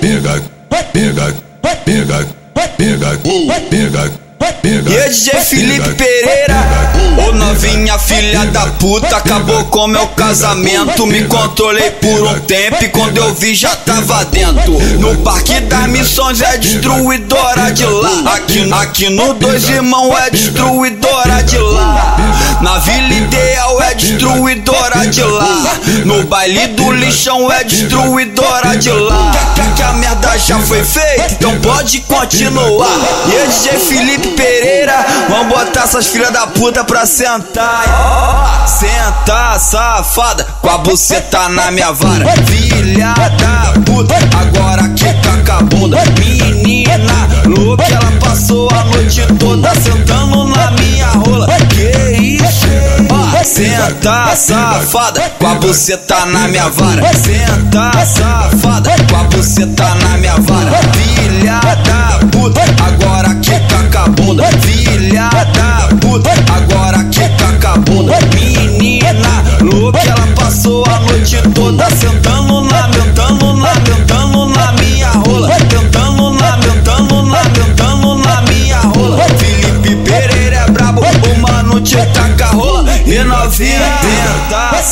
pega, pega, pega, pega, pega. E é DJ Felipe Pereira, ô novinha filha da puta, acabou com meu casamento. Me controlei por um tempo e quando eu vi já tava dentro. No Parque das Missões é destruidora de lá. Aqui, aqui no Dois Irmãos é destruidora de lá. Na Vila Ideal é destruidora de lá. No baile do lixão é destruidora de lá. Que, que a merda já foi feita, então pode continuar. E é DJ Felipe Pereira, vamos botar essas filhas da puta pra sentar. Sentar, safada, com a buceta na minha vara. Filha da puta, agora quica com a bunda. Menina louca, ela senta, safada, com a buceta na minha vara. Senta, safada, com a buceta na minha vara. Filha da puta, agora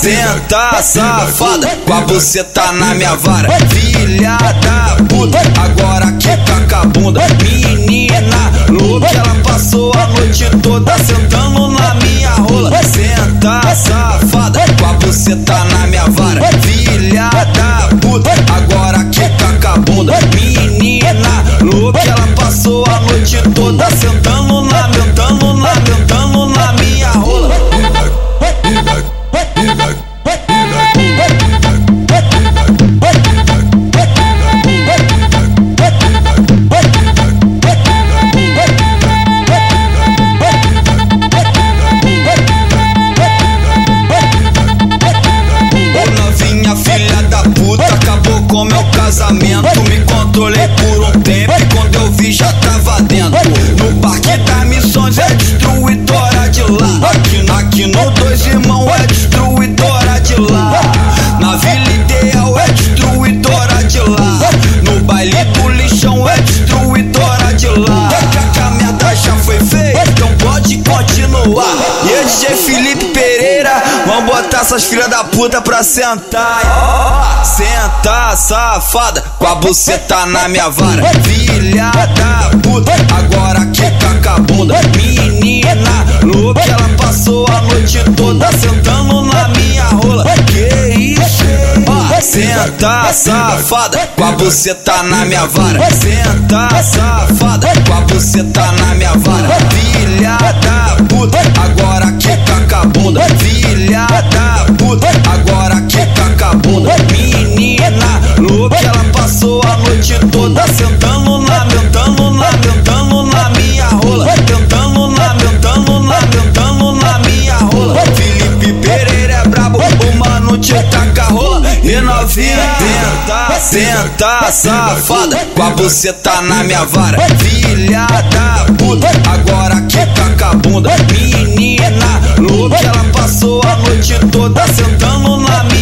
senta, safada, com a buceta na minha vara. Filha essas filhas da puta pra sentar. Sentar, safada, com a buceta na minha vara. Filha da puta, agora quica com a bunda. Menina louca, ela passou a noite toda sentando na minha rola. Que isso? Senta, safada, com a buceta na minha vara. Senta, safada, com a buceta na minha vara. Filha da puta, agora quica novinha tenta, senta, safada, com a buceta na minha vara. Filha da puta, agora quica com a bunda. Menina louca, ela passou a noite toda sentando na minha